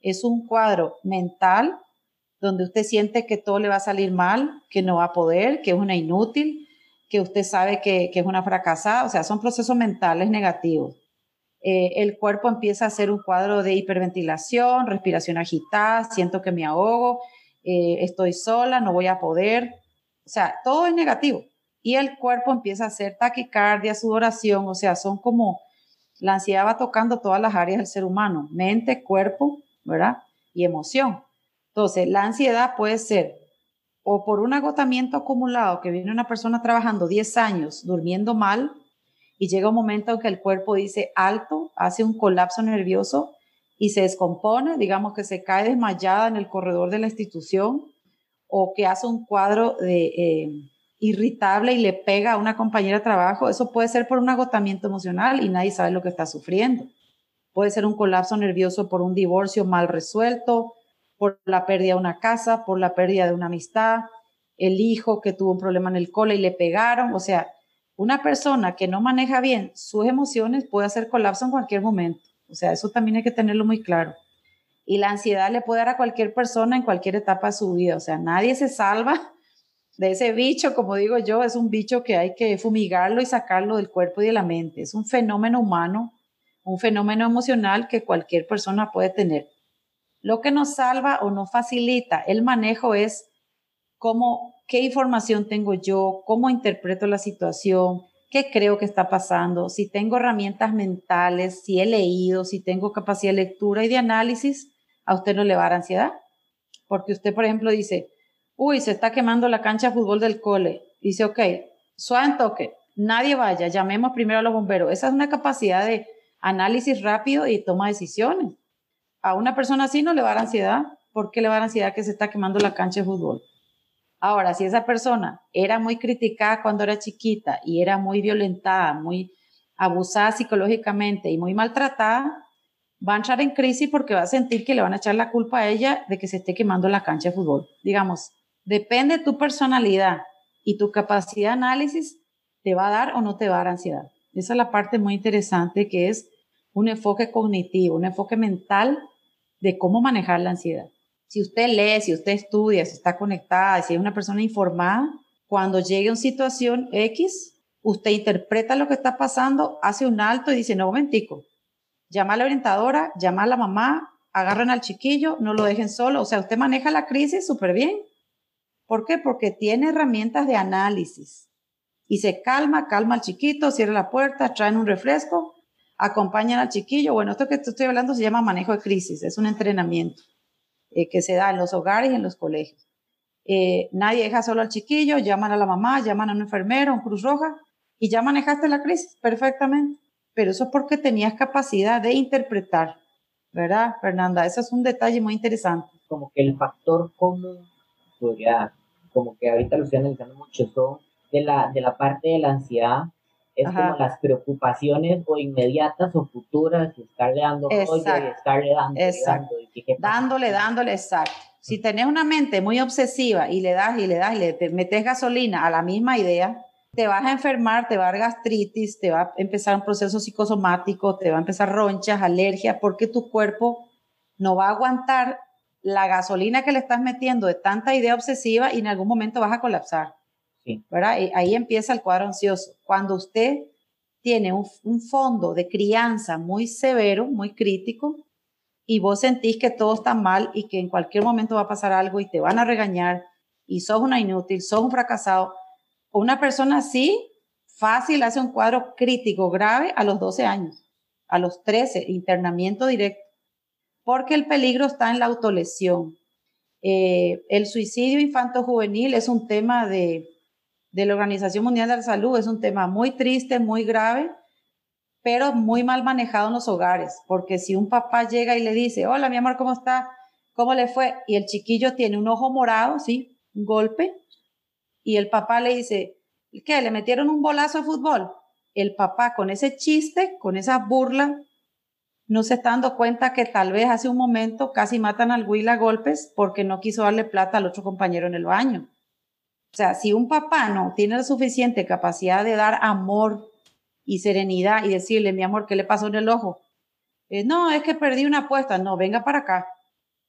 es un cuadro mental donde usted siente que todo le va a salir mal, que no va a poder, que es una inútil, que usted sabe que, es una fracasada, o sea, son procesos mentales negativos. Eh, el cuerpo empieza a hacer un cuadro de hiperventilación, respiración agitada, siento que me ahogo, eh, estoy sola, no voy a poder, o sea, todo es negativo. Y el cuerpo empieza a hacer taquicardia, sudoración, o sea, son como, la ansiedad va tocando todas las áreas del ser humano, mente, cuerpo, ¿verdad? Y emoción. Entonces, la ansiedad puede ser o por un agotamiento acumulado que viene una persona trabajando 10 años durmiendo mal y llega un momento en que el cuerpo dice alto, hace un colapso nervioso y se descompone, digamos que se cae desmayada en el corredor de la institución o que hace un cuadro de, eh, irritable y le pega a una compañera de trabajo, eso puede ser por un agotamiento emocional y nadie sabe lo que está sufriendo. Puede ser un colapso nervioso por un divorcio mal resuelto, por la pérdida de una casa, por la pérdida de una amistad, el hijo que tuvo un problema en el cole y le pegaron, o sea, una persona que no maneja bien sus emociones puede hacer colapso en cualquier momento. O sea, eso también hay que tenerlo muy claro. Y la ansiedad le puede dar a cualquier persona en cualquier etapa de su vida. O sea, nadie se salva *laughs* de ese bicho, como digo yo, es un bicho que hay que fumigarlo y sacarlo del cuerpo y de la mente. Es un fenómeno humano, un fenómeno emocional que cualquier persona puede tener. Lo que nos salva o nos facilita el manejo es cómo, qué información tengo yo, cómo interpreto la situación, qué creo que está pasando, si tengo herramientas mentales, si he leído, si tengo capacidad de lectura y de análisis, a usted no le va a dar ansiedad. Porque usted, por ejemplo, dice, uy, se está quemando la cancha de fútbol del cole. Dice, ok, suave toque, nadie vaya, llamemos primero a los bomberos. Esa es una capacidad de análisis rápido y toma decisiones. A una persona así no le va a dar ansiedad. ¿Por qué le va a dar ansiedad que se está quemando la cancha de fútbol? Ahora, si esa persona era muy criticada cuando era chiquita y era muy violentada, muy abusada psicológicamente y muy maltratada, va a entrar en crisis porque va a sentir que le van a echar la culpa a ella de que se esté quemando la cancha de fútbol. Digamos, depende de tu personalidad y tu capacidad de análisis, te va a dar o no te va a dar ansiedad. Esa es la parte muy interesante que es un enfoque cognitivo, un enfoque mental de cómo manejar la ansiedad. Si usted lee, si usted estudia, si está conectada, si es una persona informada, cuando llegue a una situación X, usted interpreta lo que está pasando, hace un alto y dice, no, momentico, llama a la orientadora, llama a la mamá, agarran al chiquillo, no lo dejen solo. O sea, usted maneja la crisis súper bien. ¿Por qué? Porque tiene herramientas de análisis. Y se calma, calma al chiquito, cierra la puerta, traen un refresco, acompañan al chiquillo. Bueno, esto que estoy hablando se llama manejo de crisis, es un entrenamiento eh, que se da en los hogares y en los colegios. Eh, nadie deja solo al chiquillo, llaman a la mamá, llaman a un enfermero, a un Cruz Roja, y ya manejaste la crisis perfectamente. Pero eso es porque tenías capacidad de interpretar, ¿verdad, Fernanda? Ese es un detalle muy interesante. Como que el factor común, podría, como que ahorita lo estoy analizando mucho, de la, de la parte de la ansiedad, es como las preocupaciones o inmediatas o futuras, y estarle dando rollo y estarle dando, dando dándole, dándole, exacto. Si tenés una mente muy obsesiva y le das y le das y le metes gasolina a la misma idea, te vas a enfermar, te va a dar gastritis, te va a empezar un proceso psicosomático, te va a empezar ronchas, alergias, porque tu cuerpo no va a aguantar la gasolina que le estás metiendo de tanta idea obsesiva y en algún momento vas a colapsar. Sí. ¿verdad? ahí empieza el cuadro ansioso. Cuando usted tiene un, un, fondo de crianza muy severo, muy crítico, y vos sentís que todo está mal y que en cualquier momento va a pasar algo y te van a regañar y sos una inútil, sos un fracasado, una persona así, fácil, hace un cuadro crítico grave a los 12 años, a los 13, internamiento directo, porque el peligro está en la autolesión. Eh, el suicidio infanto-juvenil es un tema de, de la Organización Mundial de la Salud, es un tema muy triste, muy grave, pero muy mal manejado en los hogares, porque si un papá llega y le dice, hola mi amor, ¿cómo está? ¿Cómo le fue? Y el chiquillo tiene un ojo morado, ¿sí? Un golpe, y el papá le dice, ¿qué? ¿Le metieron un bolazo de fútbol? El papá con ese chiste, con esa burla, no se está dando cuenta que tal vez hace un momento casi matan al Will a golpes porque no quiso darle plata al otro compañero en el baño. O sea, si un papá no tiene la suficiente capacidad de dar amor y serenidad y decirle, mi amor, ¿qué le pasó en el ojo? Eh, no, es que perdí una apuesta. No, venga para acá.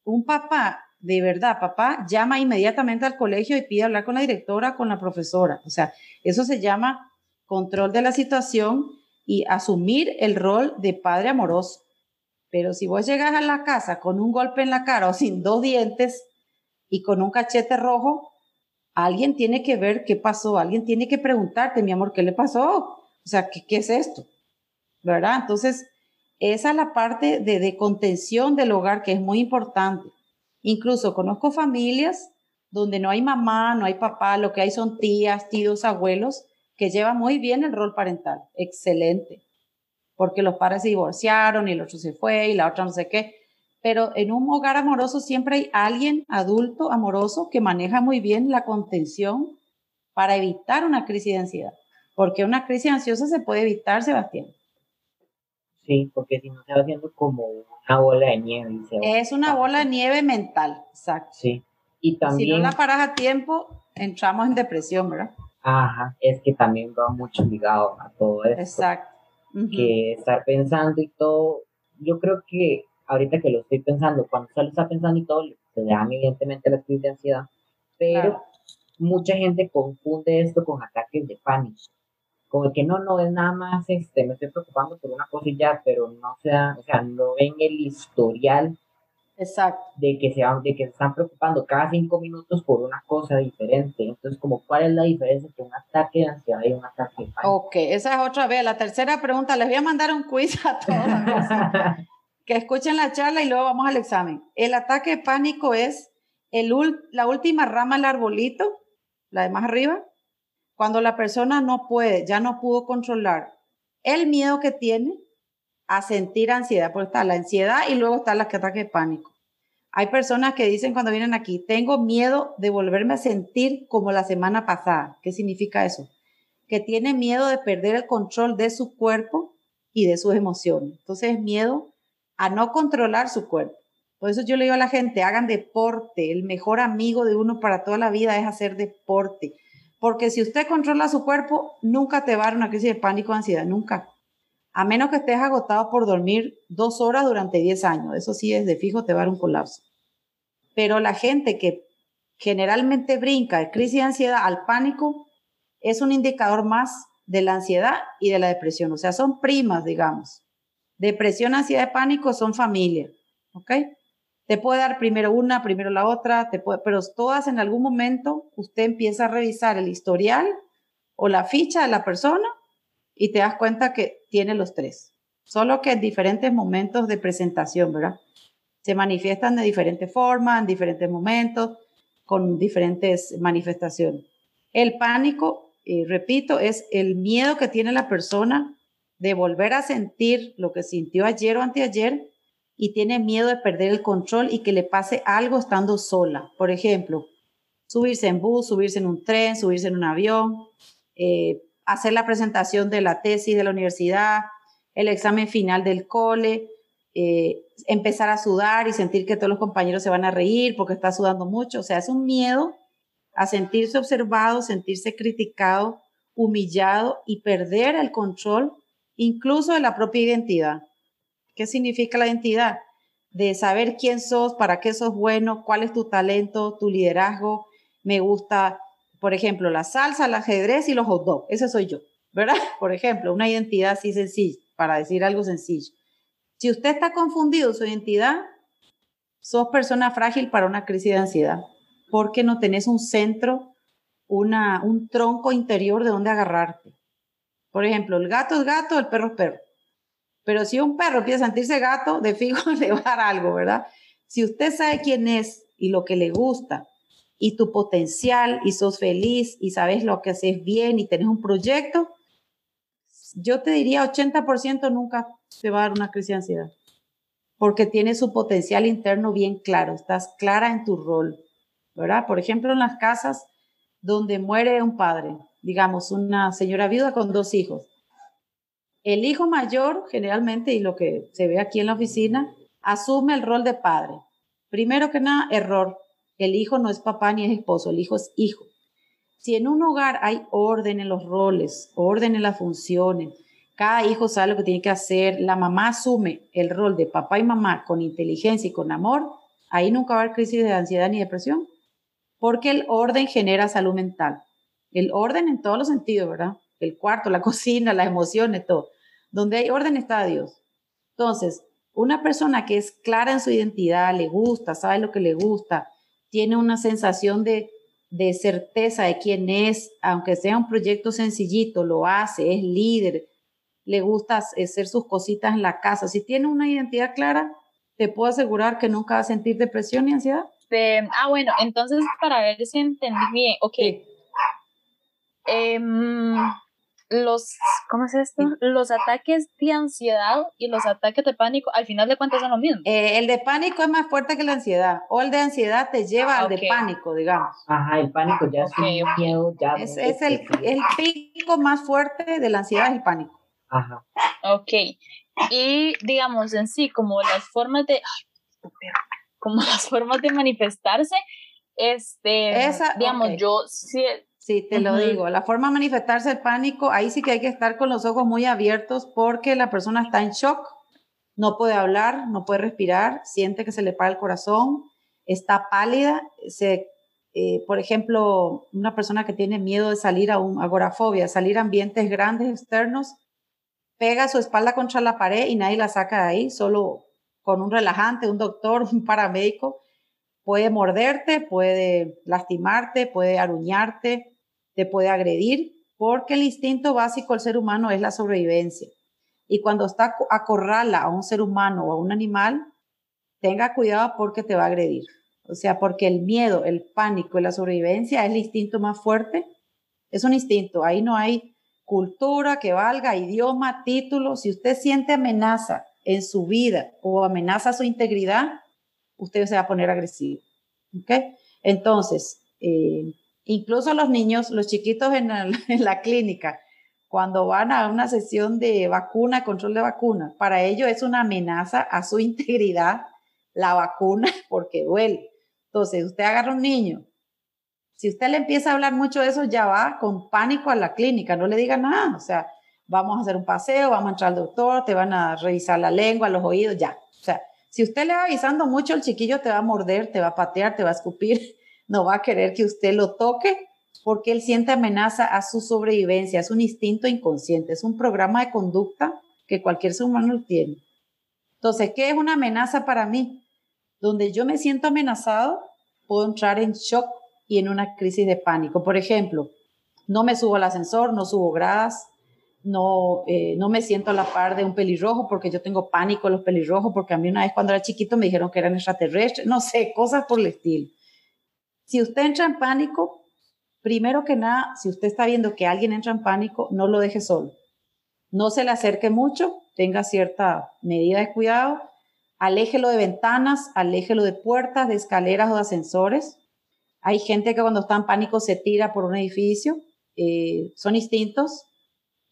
Un papá de verdad, papá llama inmediatamente al colegio y pide hablar con la directora, con la profesora. O sea, eso se llama control de la situación y asumir el rol de padre amoroso. Pero si vos llegas a la casa con un golpe en la cara o sin dos dientes y con un cachete rojo, alguien tiene que ver qué pasó, alguien tiene que preguntarte, mi amor, ¿qué le pasó? O sea, ¿qué, qué es esto? ¿Verdad? Entonces, esa es la parte de, de contención del hogar que es muy importante. Incluso conozco familias donde no hay mamá, no hay papá, lo que hay son tías, tíos, abuelos, que llevan muy bien el rol parental. Excelente. Porque los padres se divorciaron y el otro se fue y la otra no sé qué. Pero en un hogar amoroso siempre hay alguien adulto amoroso que maneja muy bien la contención para evitar una crisis de ansiedad. Porque una crisis ansiosa se puede evitar, Sebastián. Sí, porque si no se va haciendo como una bola de nieve. es una bola de nieve mental, exacto. Sí. Y también... Si no la paras a tiempo, entramos en depresión, ¿verdad? Ajá, es que también va mucho ligado a todo eso. Exacto. Que estar pensando y todo, yo creo que ahorita que lo estoy pensando, cuando usted lo está pensando y todo, se le dan evidentemente la crisis de ansiedad, pero mucha gente confunde esto con ataques de pánico como que no, no es nada más, este, me estoy preocupando por una cosa y ya, pero no se o sea, no ven el historial Exacto. de que se de que se están preocupando cada cinco minutos por una cosa diferente. Entonces, como cuál es la diferencia entre un ataque de ansiedad y un ataque de pánico. Ok, esa es otra vez. La tercera pregunta, les voy a mandar un quiz a todos. *laughs* que escuchen la charla y luego vamos al examen. El ataque de pánico es el, la última rama del arbolito, la de más arriba, cuando la persona no puede, ya no pudo controlar el miedo que tiene a sentir ansiedad, porque está la ansiedad y luego está el ataque de pánico. Hay personas que dicen cuando vienen aquí, tengo miedo de volverme a sentir como la semana pasada. ¿Qué significa eso? Que tiene miedo de perder el control de su cuerpo y de sus emociones. Entonces es miedo a no controlar su cuerpo. Por eso yo le digo a la gente, hagan deporte. El mejor amigo de uno para toda la vida es hacer deporte. Porque si usted controla su cuerpo, nunca te va a dar una crisis de pánico o ansiedad, nunca. A menos que estés agotado por dormir dos horas durante 10 años. Eso sí, es de fijo, te va a dar un colapso. Pero la gente que generalmente brinca de crisis de ansiedad al pánico es un indicador más de la ansiedad y de la depresión. O sea, son primas, digamos. Depresión, ansiedad pánico son familia. ¿Ok? Te puede dar primero una, primero la otra, te puede, pero todas en algún momento usted empieza a revisar el historial o la ficha de la persona y te das cuenta que tiene los tres. Solo que en diferentes momentos de presentación, ¿verdad? Se manifiestan de diferentes formas, en diferentes momentos, con diferentes manifestaciones. El pánico, eh, repito, es el miedo que tiene la persona de volver a sentir lo que sintió ayer o anteayer y tiene miedo de perder el control y que le pase algo estando sola. Por ejemplo, subirse en bus, subirse en un tren, subirse en un avión, eh, hacer la presentación de la tesis de la universidad, el examen final del cole, eh, empezar a sudar y sentir que todos los compañeros se van a reír porque está sudando mucho. O sea, es un miedo a sentirse observado, sentirse criticado, humillado y perder el control incluso de la propia identidad. ¿Qué significa la identidad? De saber quién sos, para qué sos bueno, cuál es tu talento, tu liderazgo. Me gusta por ejemplo, la salsa, el ajedrez y los hot dogs. Ese soy yo, ¿verdad? *laughs* Por ejemplo, una identidad así sencilla, para decir algo sencillo. Si usted está confundido su identidad, sos persona frágil para una crisis de ansiedad, porque no tenés un centro, una, un tronco interior de donde agarrarte. Por ejemplo, el gato es gato, el perro es perro. Pero si un perro empieza a sentirse gato, de fijo *laughs* le va a dar algo, ¿verdad? Si usted sabe quién es y lo que le gusta y tu potencial y sos feliz y sabes lo que haces bien y tenés un proyecto, yo te diría 80% nunca te va a dar una crisis de ansiedad, porque tienes su potencial interno bien claro, estás clara en tu rol, ¿verdad? Por ejemplo, en las casas donde muere un padre, digamos, una señora viuda con dos hijos. El hijo mayor, generalmente, y lo que se ve aquí en la oficina, asume el rol de padre. Primero que nada, error. El hijo no es papá ni es esposo, el hijo es hijo. Si en un hogar hay orden en los roles, orden en las funciones, cada hijo sabe lo que tiene que hacer, la mamá asume el rol de papá y mamá con inteligencia y con amor, ahí nunca va a haber crisis de ansiedad ni depresión, porque el orden genera salud mental. El orden en todos los sentidos, ¿verdad? El cuarto, la *laughs* cocina, las emociones, todo. Donde hay orden está Dios. Entonces, una persona que es clara en su identidad, le gusta, sabe lo que le gusta, tiene una sensación de, certeza de quién es, aunque sea un proyecto sencillito, lo hace, es líder, le gusta hacer sus cositas en la casa. Si tiene una identidad clara, te puedo asegurar que nunca va a sentir depresión ni ansiedad. ah, bueno, entonces para ver si entendí bien, ok. Em, los, ¿cómo es esto? Los ataques de ansiedad y los ataques de pánico, al final de cuentas son lo mismo. Eh, el de pánico es más fuerte que la ansiedad, o el de ansiedad te lleva al de pánico, digamos. Ajá, el pánico ya es un miedo, ya. Es, es el, el, pico más fuerte de la ansiedad, es el pánico. Ajá. Ok. Y digamos en sí, como las formas de. como *laughs* las formas de manifestarse, este. Esa, digamos, yo sí Sí, te lo digo. La forma de manifestarse el pánico, ahí sí que hay que estar con los ojos muy abiertos porque la persona está en shock, no puede hablar, no puede respirar, siente que se le para el corazón, está pálida, se, eh, por ejemplo, una persona que tiene miedo de salir a un agorafobia, salir a ambientes grandes externos, pega su espalda contra la pared y nadie la saca de ahí, solo con un relajante, un doctor, *laughs* un paramédico, puede morderte, puede lastimarte, puede aruñarte, te puede agredir, porque el instinto básico del ser humano es la sobrevivencia. Y cuando está acorrala a un ser humano o a un animal, tenga cuidado porque te va a agredir. O sea, porque el miedo, el pánico y la sobrevivencia es el instinto más fuerte. Es un instinto. Ahí no hay cultura que valga, idioma, título. Si usted siente amenaza en su vida o amenaza su integridad, usted se va a poner agresivo. ¿Ok? Entonces, eh, Incluso los niños, los chiquitos *laughs* en, la clínica, cuando van a una sesión de vacuna, control de vacuna, para ellos es una amenaza a su *laughs* integridad la vacuna *laughs* porque duele. Entonces, usted agarra un niño, si usted le empieza a hablar mucho de eso, ya va con pánico a la clínica, no le diga nada. O sea, vamos a hacer un paseo, vamos a entrar al doctor, te van a revisar la lengua, los oídos, ya. O sea, si usted le va avisando mucho, el chiquillo te va a morder, te va a patear, te va a escupir, no va a querer que usted lo toque porque él siente amenaza a su sobrevivencia, es un instinto inconsciente, es un programa de conducta que cualquier ser humano tiene. Entonces, ¿qué es una amenaza para mí? Donde yo me siento amenazado, puedo entrar en shock y en una crisis de pánico. Por ejemplo, no me subo al ascensor, no subo gradas, no, eh, no me siento a la par de un pelirrojo porque yo tengo pánico a los pelirrojos, porque a mí una vez cuando era chiquito me dijeron que eran extraterrestres, no sé, cosas por el estilo. Si usted entra en pánico, primero que nada, si usted está viendo que alguien entra en pánico, no lo deje solo. No se le acerque mucho, tenga cierta medida de cuidado, aléjelo de ventanas, aléjelo de puertas, de escaleras o de ascensores. Hay gente que cuando está en pánico se tira por un edificio, eh, son instintos,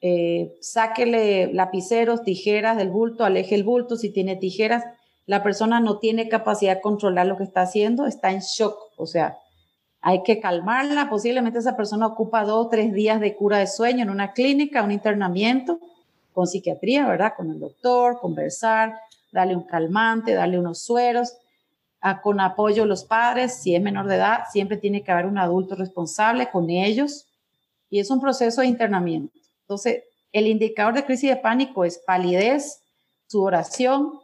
eh, sáquele lapiceros, tijeras del bulto, aleje el bulto, si tiene tijeras, la persona no tiene capacidad de controlar lo que está haciendo, está en shock, o sea, hay que calmarla, posiblemente esa persona ocupa dos o tres días de cura de sueño en una clínica, un internamiento con psiquiatría, ¿verdad? Con el doctor, conversar, darle un calmante, darle unos sueros, con apoyo de los padres, si es menor de edad, siempre tiene que haber un adulto responsable con ellos y es un proceso de internamiento. Entonces, el indicador de crisis de pánico es palidez, sudoración,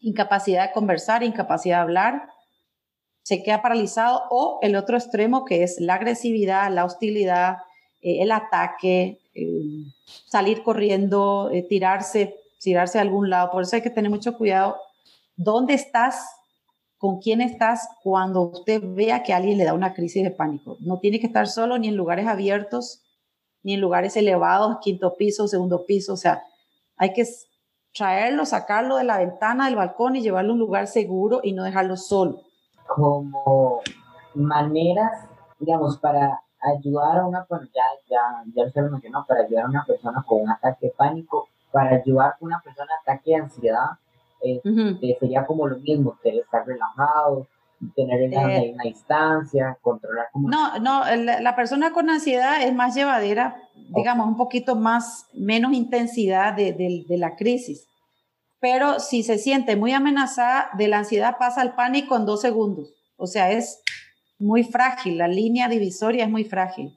incapacidad de conversar, incapacidad de hablar, se queda paralizado o el otro extremo que es la agresividad, la hostilidad, eh, el ataque, eh, salir corriendo, eh, tirarse, tirarse a algún lado. Por eso hay que tener mucho cuidado. ¿Dónde estás? ¿Con quién estás cuando usted vea que alguien le da una crisis de pánico? No tiene que estar solo ni en lugares abiertos ni en lugares elevados, quinto piso, segundo piso, o sea, hay que traerlo, sacarlo de la ventana, del balcón y llevarlo a un lugar seguro y no dejarlo solo. Como maneras, digamos, para ayudar a una persona, ya, ya, ya se lo mencionó, para ayudar a una persona con un ataque de pánico, para ayudar a una persona ataque de ansiedad, eh, sería como lo mismo, estar relajado, tener una, eh, una distancia, controlar como... No, no, la, persona con ansiedad es más llevadera, digamos, un poquito más, menos intensidad de, de, la crisis. Pero si se siente muy amenazada, de la ansiedad pasa al pánico en dos segundos. O sea, es muy frágil, la línea divisoria es muy frágil.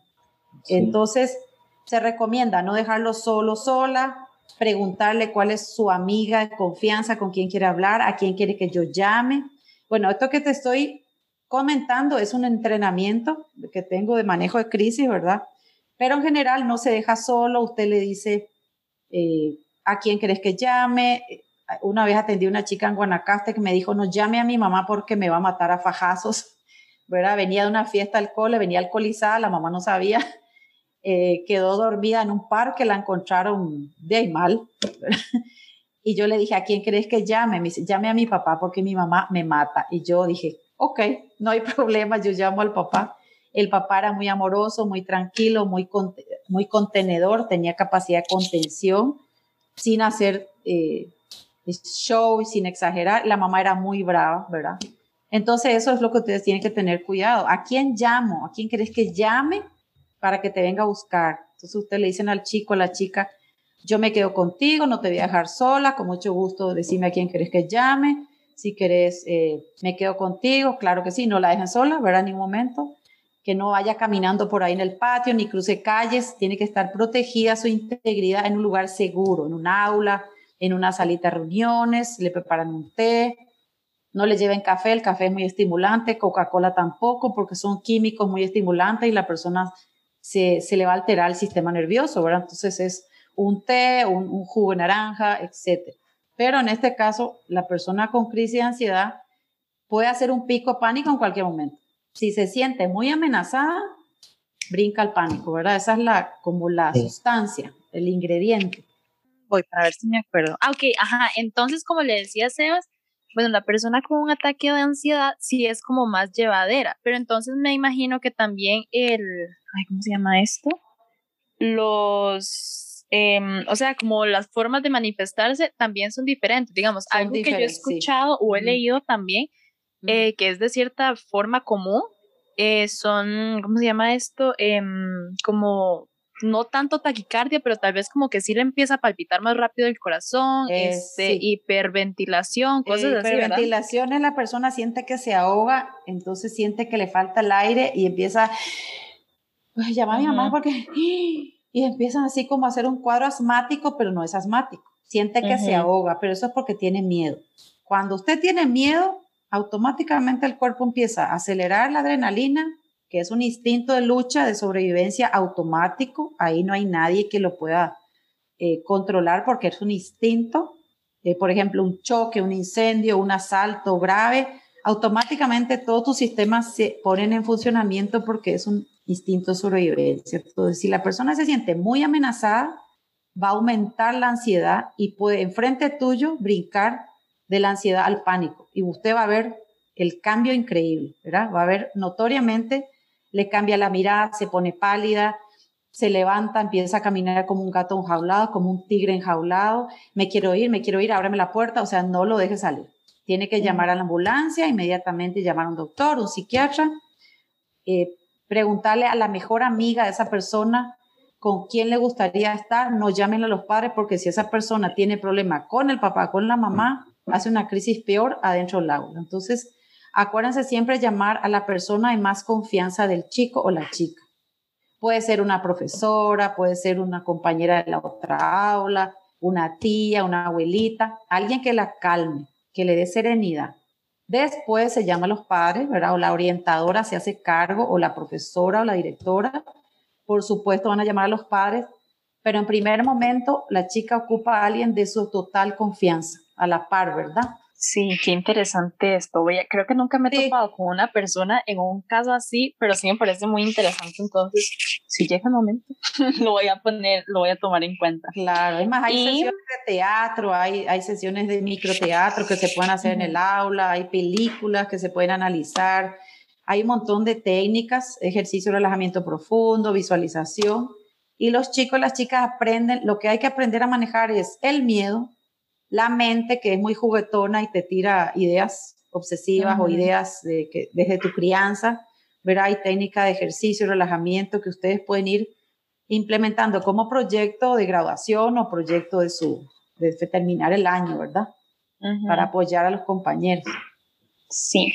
Entonces, se recomienda no dejarlo solo, sola, preguntarle cuál es su amiga de confianza, con quién quiere hablar, a quién quiere que yo llame bueno, esto que te estoy comentando es un entrenamiento que tengo de manejo de crisis, ¿verdad? Pero en general no se deja solo, usted le dice eh, a quién querés que llame. Una vez atendí a una chica en Guanacaste que me dijo, no llame a mi mamá porque me va a matar a fajazos, ¿verdad? Venía de una fiesta alcohol, venía alcoholizada, la mamá no sabía, *laughs* eh, quedó dormida en un parque, la encontraron de mal, *laughs* y yo le dije, ¿a quién crees que llame? Me dice, llame a mi papá porque mi mamá me mata. Y yo dije, ok, no hay *laughs* problema, yo llamo al papá. El papá era muy amoroso, muy tranquilo, muy, muy contenedor, tenía capacidad de contención, sin hacer eh, show, sin exagerar. La mamá era muy brava, ¿verdad? Entonces eso es lo que ustedes tienen que tener cuidado. ¿A quién llamo? ¿A quién crees que llame para que te venga a buscar? Entonces ustedes le dicen al chico, a la chica, yo me quedo contigo, no te voy a dejar sola, con mucho gusto decime a quién querés que llame, si querés, eh, me quedo contigo, claro que sí, no la dejen sola, ¿verdad? En ningún momento, que no vaya caminando por ahí en el patio, ni cruce calles, tiene que estar protegida su integridad en un lugar seguro, en un aula, en una salita de reuniones, le preparan un té, no le lleven café, el café es muy estimulante, Coca-Cola tampoco, porque son químicos muy estimulantes y la persona se, se le va a alterar el sistema nervioso, ¿verdad? Entonces es un té, un, jugo de naranja, etc. Pero en este caso, la persona con crisis de ansiedad puede hacer un pico pánico en cualquier momento. Si se siente muy amenazada, brinca el pánico, ¿verdad? Esa es la, como la sustancia, el ingrediente. Voy para ver si me acuerdo. Ah, ok, ajá. Entonces, como le decía Sebas, bueno, la persona con un ataque de ansiedad sí es como más llevadera, pero entonces me imagino que también el, ay, ¿cómo se llama esto? Los Em, o sea, como las formas de manifestarse también son diferentes. Digamos, algo que yo he escuchado o he leído también, eh, que es de cierta forma común, eh, son, ¿cómo se llama esto? Em, como no tanto taquicardia, pero tal vez como que sí le empieza a palpitar más rápido el corazón, este, hiperventilación, cosas así. Hiperventilación es la persona siente que se ahoga, entonces siente que le falta el aire y empieza, pues llama a mi mamá porque, y empiezan así como a hacer un cuadro asmático, pero no es asmático. Siente que se ahoga, pero eso es porque tiene miedo. Cuando usted tiene miedo, automáticamente el cuerpo empieza a acelerar la adrenalina, que es un instinto de lucha, de sobrevivencia automático. Ahí no hay nadie que lo pueda eh, controlar porque es un instinto. Eh, por ejemplo, un choque, un incendio, un asalto grave, automáticamente todos tus sistemas se ponen en funcionamiento porque es un instinto de sobrevivencia. Entonces, si la persona se siente muy amenazada, va a aumentar la ansiedad y puede enfrente tuyo brincar de la ansiedad al pánico. Y usted va a ver el cambio increíble, ¿verdad? Va a ver notoriamente le cambia la mirada, se pone pálida, se levanta, empieza a caminar como un gato enjaulado, como un tigre enjaulado, me quiero ir, me quiero ir, ábreme la puerta, o sea, no lo deje salir. Tiene que llamar a la ambulancia, inmediatamente llamar a un doctor, un psiquiatra, eh, preguntarle a la mejor amiga de esa persona con quién le gustaría estar, no llamen a los padres porque si esa persona tiene problema con el papá, con la mamá, hace una crisis peor adentro del aula. Entonces, Acuérdense siempre llamar a la persona de más confianza del chico o la chica. Puede ser una profesora, puede ser una compañera de la otra aula, una tía, una abuelita, alguien que la calme, que le dé serenidad. Después se llama a los padres, ¿verdad? O la orientadora se hace cargo, o la profesora o la directora. Por supuesto, van a llamar a los padres, pero en primer momento la chica ocupa a alguien de su total confianza, a la par, ¿verdad? Sí, qué interesante esto. Voy a, creo que nunca me he topado con una persona en un caso así, pero sí me parece muy interesante. Entonces, si llega el momento, *laughs* lo voy a poner, lo voy a tomar en cuenta. Claro, es más, hay sesiones de teatro, hay, hay sesiones de microteatro que se pueden hacer en el aula, hay películas que se pueden analizar, hay un montón de técnicas, ejercicio de relajamiento profundo, visualización. Y los chicos, las chicas aprenden, lo que hay que aprender a manejar es el miedo, la mente que es muy juguetona y te tira ideas obsesivas o ideas de que, desde tu crianza, verá, hay técnica de ejercicio, relajamiento que ustedes pueden ir implementando como proyecto de graduación o proyecto de su, de terminar el año, ¿verdad? Para apoyar a los compañeros. Sí.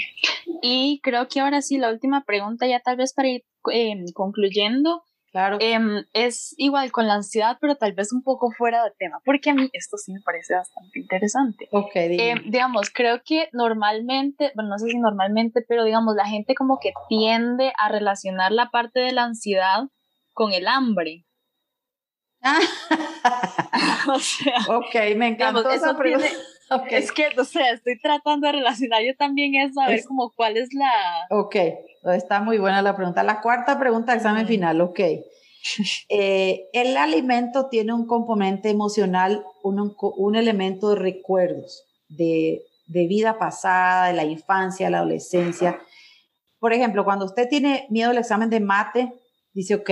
Y creo que ahora sí, la última pregunta, ya tal vez para ir eh, concluyendo, Claro. Em, es igual con la ansiedad, pero tal vez un poco fuera de tema, porque a mí esto sí me parece bastante interesante. Ok, em, digamos, creo que normalmente, bueno, no sé si normalmente, pero digamos, la gente como que tiende a relacionar la parte de la ansiedad con el hambre. *laughs* o sea, ok, me encantó esa pregunta. Es que, o sea, estoy tratando de relacionar yo también eso, a ver como cuál es la... Ok, está muy buena la pregunta. La cuarta pregunta, examen final, ok. *laughs* Eh, el alimento tiene un componente emocional, un, un elemento de recuerdos, de, de, vida pasada, de la infancia, la adolescencia. Por ejemplo, cuando usted tiene miedo al examen de mate, dice, ok,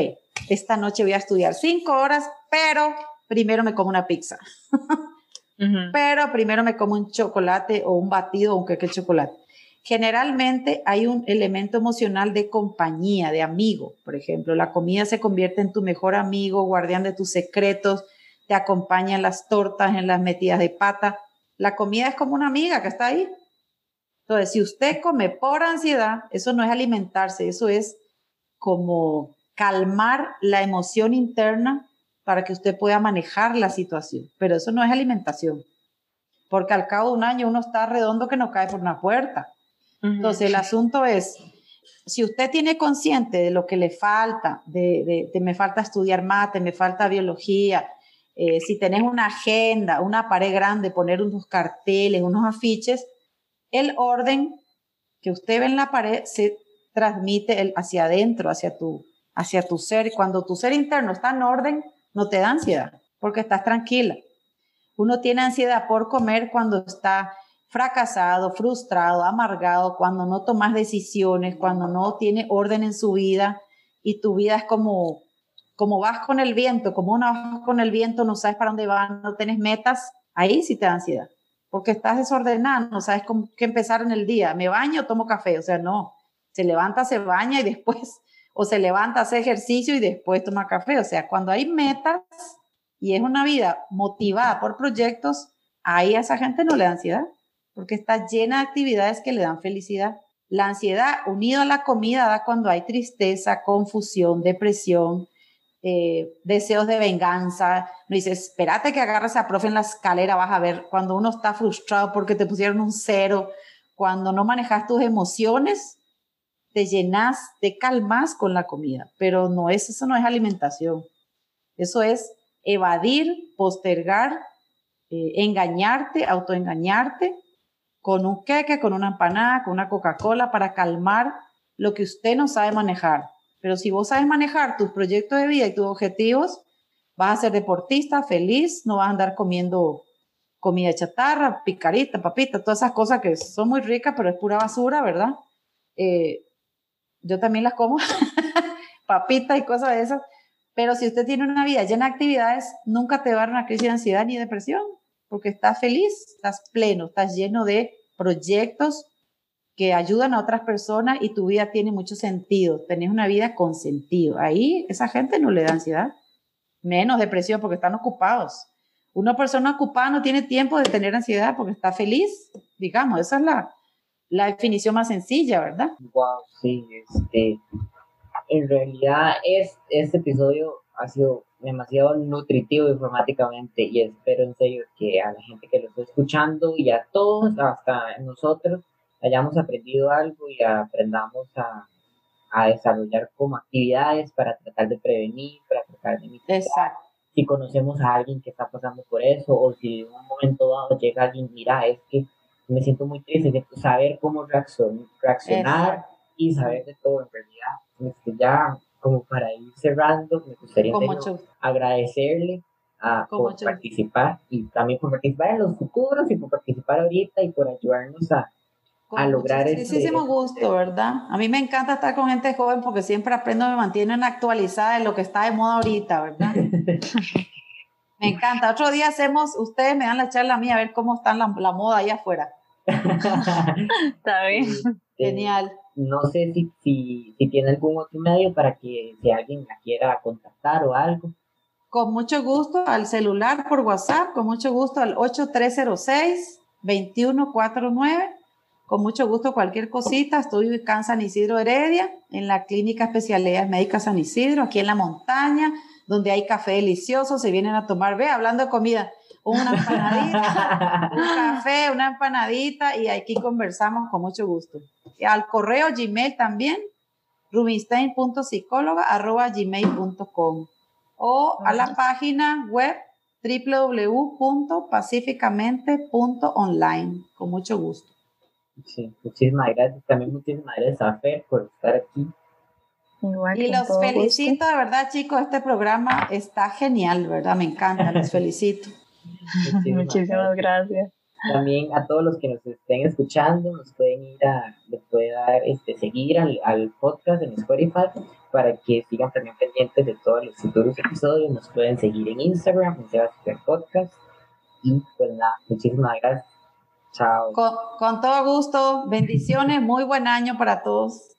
esta noche voy a estudiar cinco horas, pero primero me como una pizza. *laughs* Pero primero me como un chocolate o un batido o un queque de chocolate. Generalmente hay un elemento emocional de compañía, de amigo. Por ejemplo, la comida se convierte en tu mejor amigo, guardián de tus secretos, te acompaña en las tortas, en las metidas de pata. La comida es como una amiga que está ahí. Entonces, si usted come por ansiedad, eso no es alimentarse, eso es como calmar la emoción interna para que usted pueda manejar la situación. Pero eso no es alimentación, porque al cabo de un año uno está redondo que no cae por una puerta. Entonces el asunto es, si usted tiene consciente de lo que le falta, de, de, me falta estudiar mate, me falta biología, eh, si tenés una agenda, una pared grande, poner unos carteles, unos afiches, el orden que usted ve en la pared se transmite hacia adentro, hacia tu, hacia tu ser. Cuando tu ser interno está en orden, no te da ansiedad porque estás tranquila. Uno tiene ansiedad por comer cuando está fracasado, frustrado, amargado, cuando no tomas decisiones, cuando no tiene orden en su vida y tu vida es como como vas con el viento, como una vas con el viento, no sabes para dónde vas, no tienes metas, ahí sí te da ansiedad, porque estás desordenado, no sabes cómo, qué empezar en el día, me baño, tomo café, o sea, no, se levanta, se baña y después o se levanta, hace ejercicio y después toma café. O sea, cuando hay metas y es una vida motivada por proyectos, ahí a esa gente no le da ansiedad, porque está llena de actividades que le dan felicidad. La ansiedad unido a la comida da cuando hay tristeza, confusión, depresión, eh, deseos de venganza. No dice, espérate que agarres a profe en la escalera, vas a ver cuando uno está frustrado porque te pusieron un cero, cuando no manejas tus emociones, te llenas, te calmas con la comida, pero no es, eso no es alimentación. Eso es evadir, postergar, eh, engañarte, autoengañarte con un queque, con una empanada, con una Coca-Cola para calmar lo que usted no sabe manejar. Pero si vos sabes manejar tus proyectos de vida y tus objetivos, vas a ser deportista, feliz, no vas a andar comiendo comida chatarra, picarita, papita, todas esas cosas que son muy ricas, pero es pura basura, ¿verdad? Eh, yo también las como, *laughs* papita y cosas de esas. Pero si usted tiene una vida llena de actividades, nunca te va a dar una crisis de ansiedad ni depresión porque estás feliz, estás pleno, estás lleno de proyectos que ayudan a otras personas y tu vida tiene mucho sentido. Tenés una vida con sentido. Ahí esa gente no le da ansiedad, menos depresión porque están ocupados. Una persona ocupada no tiene tiempo de tener ansiedad porque está feliz, digamos, esa es la, la definición más sencilla, ¿verdad? Wow, sí, este, en realidad es, este episodio ha sido demasiado nutritivo informáticamente y espero en serio que a la gente que lo está escuchando y a todos, hasta nosotros, hayamos aprendido algo y aprendamos a, a desarrollar como actividades para tratar de prevenir, para tratar de mitigar. Exacto. Si conocemos a alguien que está pasando por eso o si en un momento dado llega alguien, mira, es que me siento muy triste, saber cómo reaccionar y saber de todo en realidad. Este, ya como para ir cerrando, me gustaría agradecerle a, por participar y también por participar en los futuros y por participar ahorita y por ayudarnos a, a lograr eso. Muchísimo gusto, ¿verdad? A mí me encanta estar con gente joven porque siempre aprendo, me mantienen actualizada en lo que está de moda ahorita, ¿verdad? *laughs* me encanta. Otro día hacemos, ustedes me dan la charla a mí a ver cómo está la, la moda ahí afuera. *laughs* está bien. Genial no sé si, si, si, tiene algún otro medio para que si alguien la quiera contactar o algo. Con mucho gusto al celular por WhatsApp, con mucho gusto al 8306-2149. Con mucho gusto cualquier cosita. Estoy ubicada en San Isidro Heredia, en la Clínica Especialidades Médicas San Isidro, aquí en la montaña, donde hay café delicioso. Se vienen a tomar, ve, hablando de comida, una empanadita, *laughs* un café, una empanadita y aquí conversamos con mucho gusto. Al correo Gmail también, rubinstein.psicóloga.gmail.com o a la página web www.pacificamente.online. Con mucho gusto. Sí, muchísimas gracias. También muchísimas gracias a Fer por estar aquí. Y los felicito, de verdad, chicos. Este programa está genial, ¿verdad? Me encanta, los felicito. *laughs* Muchísimas, gracias. También a todos los que nos estén escuchando, nos pueden ir a, les puede dar, este, seguir al, al podcast en Spotify para que sigan también pendientes de todos los futuros episodios. Nos pueden seguir en Instagram, en Sebastián Podcast. Y pues nada, muchísimas gracias. Chao. con todo gusto. Bendiciones. Muy buen año para todos.